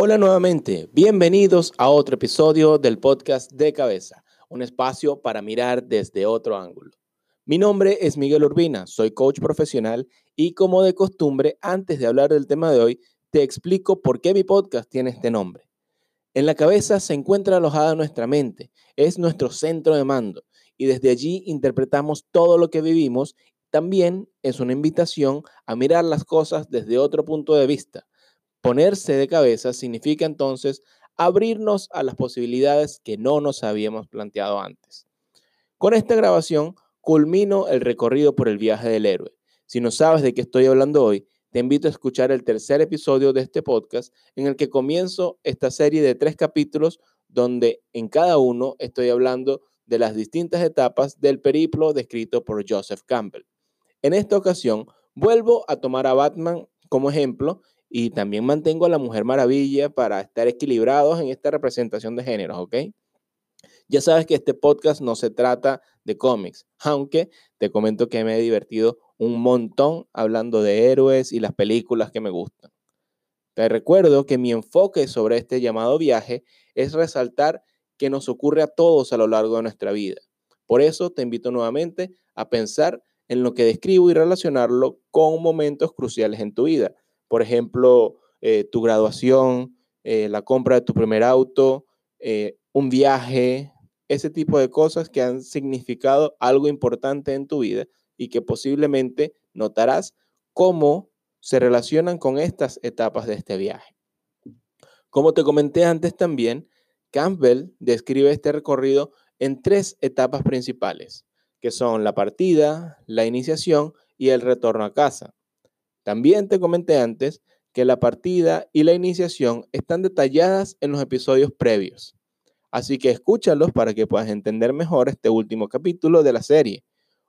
Hola nuevamente, bienvenidos a otro episodio del podcast de cabeza, un espacio para mirar desde otro ángulo. Mi nombre es Miguel Urbina, soy coach profesional y como de costumbre, antes de hablar del tema de hoy, te explico por qué mi podcast tiene este nombre. En la cabeza se encuentra alojada nuestra mente, es nuestro centro de mando y desde allí interpretamos todo lo que vivimos. También es una invitación a mirar las cosas desde otro punto de vista Ponerse de cabeza significa entonces abrirnos a las posibilidades que no nos habíamos planteado antes. Con esta grabación culmino el recorrido por el viaje del héroe. Si no sabes de qué estoy hablando hoy, te invito a escuchar el tercer episodio de este podcast en el que comienzo esta serie de tres capítulos donde en cada uno estoy hablando de las distintas etapas del periplo descrito por Joseph Campbell. En esta ocasión, vuelvo a tomar a Batman como ejemplo y también mantengo a la Mujer Maravilla para estar equilibrados en esta representación de géneros, ¿ok? Ya sabes que este podcast no se trata de cómics, aunque te comento que me he divertido un montón hablando de héroes y las películas que me gustan. Te recuerdo que mi enfoque sobre este llamado viaje es resaltar que nos ocurre a todos a lo largo de nuestra vida. Por eso te invito nuevamente a pensar en lo que describo y relacionarlo con momentos cruciales en tu vida por ejemplo, eh, tu graduación, eh, la compra de tu primer auto, eh, un viaje, ese tipo de cosas que han significado algo importante en tu vida y que posiblemente notarás cómo se relacionan con estas etapas de este viaje. Como te comenté antes también, Campbell describe este recorrido en tres etapas principales, que son la partida, la iniciación y el retorno a casa. También te comenté antes que la partida y la iniciación están detalladas en los episodios previos. Así que escúchalos para que puedas entender mejor este último capítulo de la serie.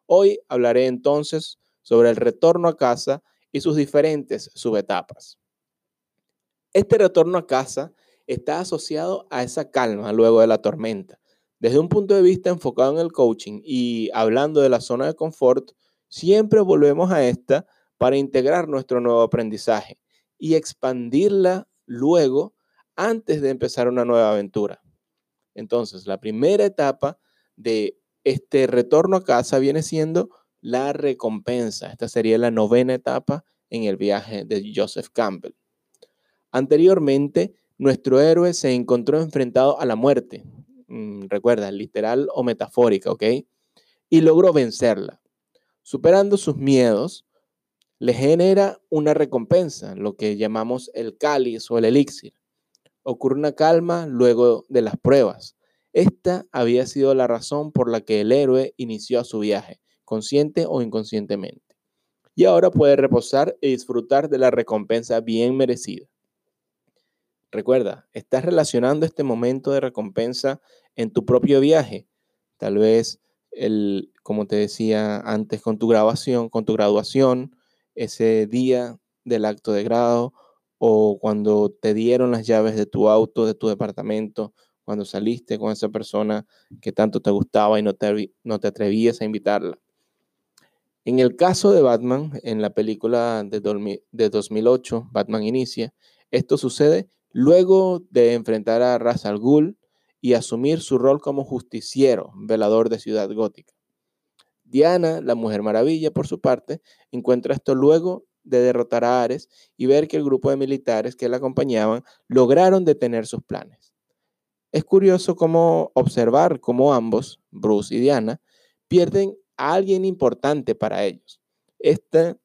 Hoy hablaré entonces sobre el retorno a casa y sus diferentes subetapas. Este retorno a casa está asociado a esa calma luego de la tormenta. Desde un punto de vista enfocado en el coaching y hablando de la zona de confort, siempre volvemos a esta para integrar nuestro nuevo aprendizaje y expandirla luego antes de empezar una nueva aventura. Entonces, la primera etapa de este retorno a casa viene siendo la recompensa. Esta sería la novena etapa en el viaje de Joseph Campbell. Anteriormente, nuestro héroe se encontró enfrentado a la muerte. Mm, recuerda, literal o metafórica, ¿ok? Y logró vencerla. Superando sus miedos, le genera una recompensa, lo que llamamos el cáliz o el elixir. Ocurre una calma luego de las pruebas. Esta había sido la razón por la que el héroe inició su viaje, consciente o inconscientemente. Y ahora puede reposar y disfrutar de la recompensa bien merecida. Recuerda, estás relacionando este momento de recompensa en tu propio viaje. Tal vez, el, como te decía antes, con tu grabación, con tu graduación, ese día del acto de grado o cuando te dieron las llaves de tu auto, de tu departamento, cuando saliste con esa persona que tanto te gustaba y no te, no te atrevías a invitarla. En el caso de Batman, en la película de, de 2008, Batman Inicia, esto sucede luego de enfrentar a Ra's al Ghul y asumir su rol como justiciero, velador de Ciudad Gótica. Diana, la Mujer Maravilla, por su parte, encuentra esto luego de derrotar a Ares y ver que el grupo de militares que la acompañaban lograron detener sus planes. Es curioso cómo observar cómo ambos, Bruce y Diana, pierden a alguien importante para ellos. Esta,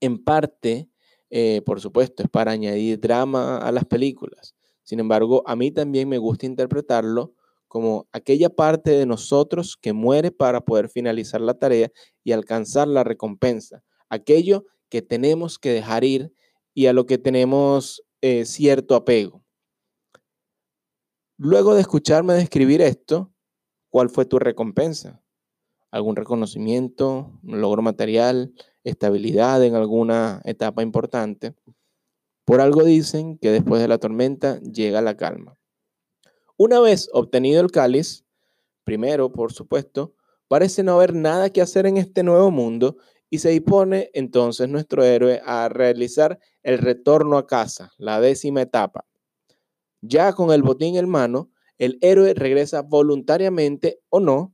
en parte, eh, por supuesto, es para añadir drama a las películas. Sin embargo, a mí también me gusta interpretarlo como aquella parte de nosotros que muere para poder finalizar la tarea y alcanzar la recompensa, aquello que tenemos que dejar ir y a lo que tenemos eh, cierto apego. Luego de escucharme describir esto, ¿cuál fue tu recompensa? ¿Algún reconocimiento, un logro material, estabilidad en alguna etapa importante? Por algo dicen que después de la tormenta llega la calma. Una vez obtenido el cáliz, primero, por supuesto, parece no haber nada que hacer en este nuevo mundo y se dispone entonces nuestro héroe a realizar el retorno a casa, la décima etapa. Ya con el botín en mano, el héroe regresa voluntariamente o no.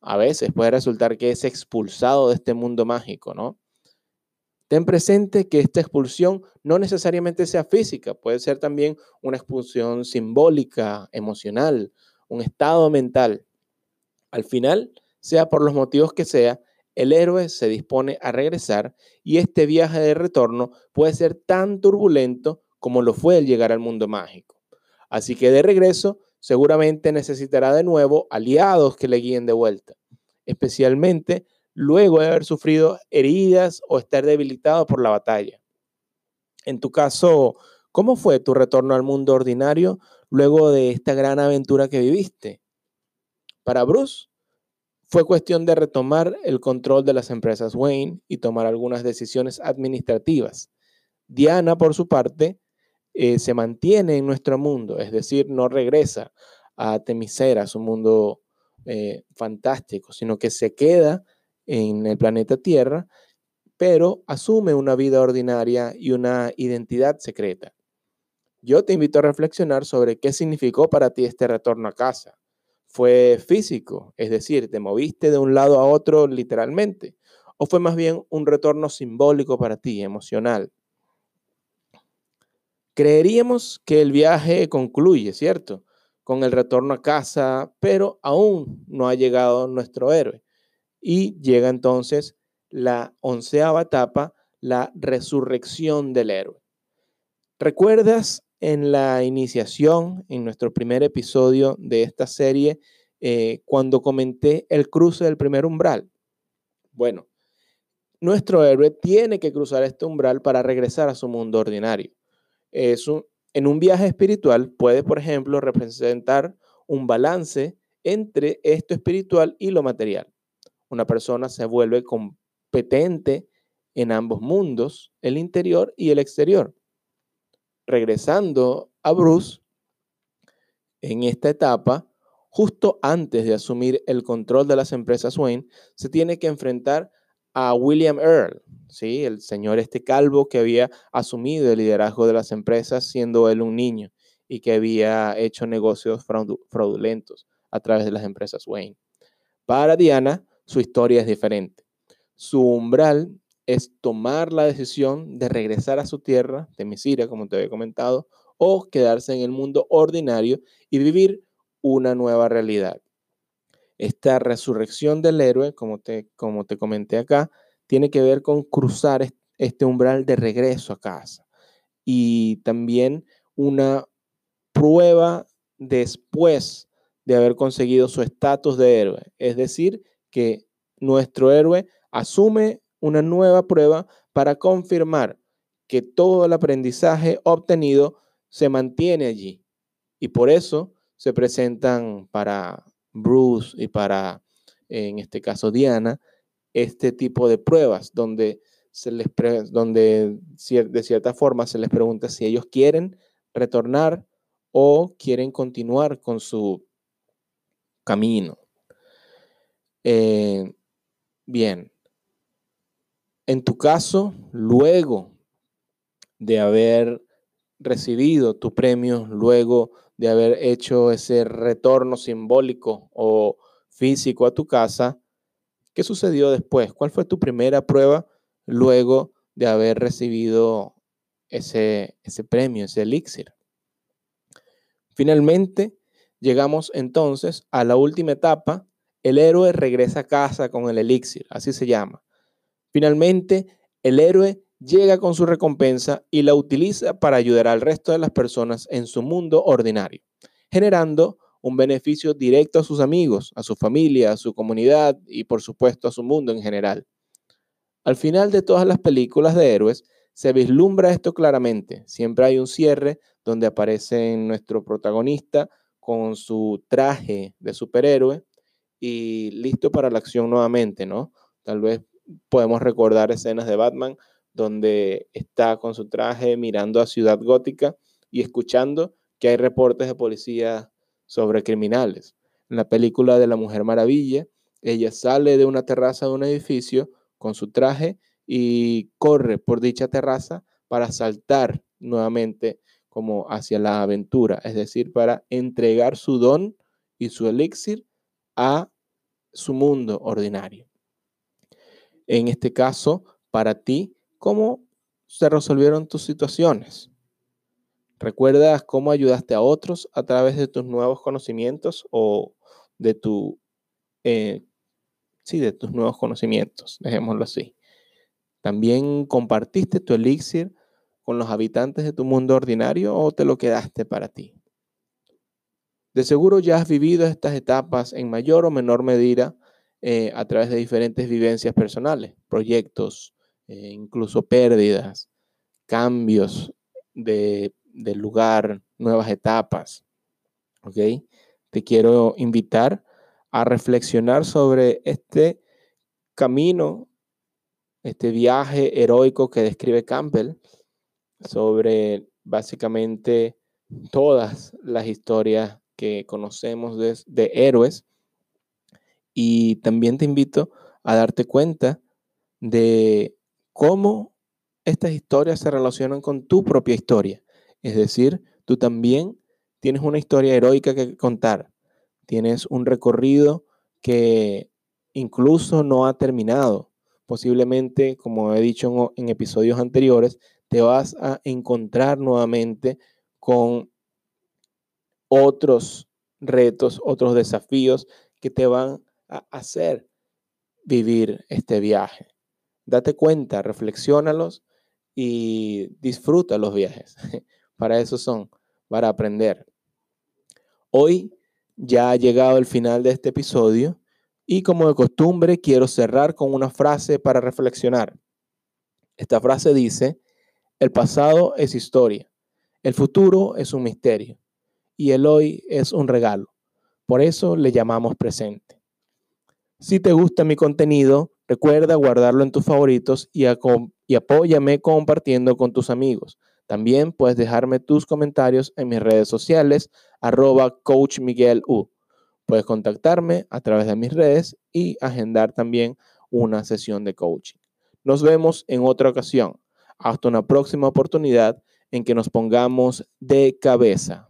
A veces puede resultar que es expulsado de este mundo mágico, ¿no? Ten presente que esta expulsión no necesariamente sea física, puede ser también una expulsión simbólica, emocional, un estado mental. Al final, sea por los motivos que sea, el héroe se dispone a regresar y este viaje de retorno puede ser tan turbulento como lo fue el llegar al mundo mágico. Así que de regreso, seguramente necesitará de nuevo aliados que le guíen de vuelta, especialmente luego de haber sufrido heridas o estar debilitado por la batalla. En tu caso, ¿cómo fue tu retorno al mundo ordinario luego de esta gran aventura que viviste? Para Bruce, fue cuestión de retomar el control de las empresas Wayne y tomar algunas decisiones administrativas. Diana, por su parte, eh, se mantiene en nuestro mundo, es decir, no regresa a Temisera, su mundo eh, fantástico, sino que se queda en el planeta Tierra, pero asume una vida ordinaria y una identidad secreta. Yo te invito a reflexionar sobre qué significó para ti este retorno a casa. ¿Fue físico? Es decir, ¿te moviste de un lado a otro literalmente? ¿O fue más bien un retorno simbólico para ti, emocional? Creeríamos que el viaje concluye, ¿cierto? Con el retorno a casa, pero aún no ha llegado nuestro héroe. Y llega entonces la onceava etapa, la resurrección del héroe. ¿Recuerdas en la iniciación, en nuestro primer episodio de esta serie, eh, cuando comenté el cruce del primer umbral? Bueno, nuestro héroe tiene que cruzar este umbral para regresar a su mundo ordinario. en un viaje espiritual puede, por ejemplo, representar un balance entre esto espiritual y lo material una persona se vuelve competente en ambos mundos, el interior y el exterior. Regresando a Bruce, en esta etapa, justo antes de asumir el control de las empresas Wayne, se tiene que enfrentar a William Earl, ¿sí? el señor este calvo que había asumido el liderazgo de las empresas siendo él un niño y que había hecho negocios fraudulentos a través de las empresas Wayne. Para Diana, su historia es diferente. Su umbral es tomar la decisión de regresar a su tierra, de Misira, como te había comentado, o quedarse en el mundo ordinario y vivir una nueva realidad. Esta resurrección del héroe, como te, como te comenté acá, tiene que ver con cruzar este umbral de regreso a casa y también una prueba después de haber conseguido su estatus de héroe, es decir, que nuestro héroe asume una nueva prueba para confirmar que todo el aprendizaje obtenido se mantiene allí. Y por eso se presentan para Bruce y para, en este caso, Diana, este tipo de pruebas donde, se les donde de cierta forma se les pregunta si ellos quieren retornar o quieren continuar con su camino. Eh, bien, en tu caso, luego de haber recibido tu premio, luego de haber hecho ese retorno simbólico o físico a tu casa, ¿qué sucedió después? ¿Cuál fue tu primera prueba luego de haber recibido ese, ese premio, ese elixir? Finalmente, llegamos entonces a la última etapa el héroe regresa a casa con el elixir, así se llama. Finalmente, el héroe llega con su recompensa y la utiliza para ayudar al resto de las personas en su mundo ordinario, generando un beneficio directo a sus amigos, a su familia, a su comunidad y por supuesto a su mundo en general. Al final de todas las películas de héroes, se vislumbra esto claramente. Siempre hay un cierre donde aparece nuestro protagonista con su traje de superhéroe y listo para la acción nuevamente, ¿no? Tal vez podemos recordar escenas de Batman donde está con su traje mirando a Ciudad Gótica y escuchando que hay reportes de policía sobre criminales. En la película de la Mujer Maravilla, ella sale de una terraza de un edificio con su traje y corre por dicha terraza para saltar nuevamente como hacia la aventura, es decir, para entregar su don y su elixir a su mundo ordinario. En este caso, para ti, ¿cómo se resolvieron tus situaciones? ¿Recuerdas cómo ayudaste a otros a través de tus nuevos conocimientos o de tu, eh, sí, de tus nuevos conocimientos, dejémoslo así? ¿También compartiste tu elixir con los habitantes de tu mundo ordinario o te lo quedaste para ti? De seguro ya has vivido estas etapas en mayor o menor medida eh, a través de diferentes vivencias personales, proyectos, eh, incluso pérdidas, cambios de, lugar, nuevas etapas. ¿Ok? Te quiero invitar a reflexionar sobre este camino, este viaje heroico que describe Campbell sobre básicamente todas las historias que conocemos de, héroes. Y también te invito a darte cuenta de cómo estas historias se relacionan con tu propia historia. Es decir, tú también tienes una historia heroica que contar. Tienes un recorrido que incluso no ha terminado. Posiblemente, como he dicho en, en episodios anteriores, te vas a encontrar nuevamente con otros retos, otros desafíos que te van a hacer vivir este viaje. Date cuenta, reflexiónalos y disfruta los viajes. Para eso son, para aprender. Hoy ya ha llegado el final de este episodio y como de costumbre quiero cerrar con una frase para reflexionar. Esta frase dice, el pasado es historia, el futuro es un misterio y el hoy es un regalo. Por eso le llamamos presente. Si te gusta mi contenido, recuerda guardarlo en tus favoritos y, apóyame compartiendo con tus amigos. También puedes dejarme tus comentarios en mis redes sociales, arroba Coach Miguel U. Puedes contactarme a través de mis redes y agendar también una sesión de coaching. Nos vemos en otra ocasión. Hasta una próxima oportunidad en que nos pongamos de cabeza.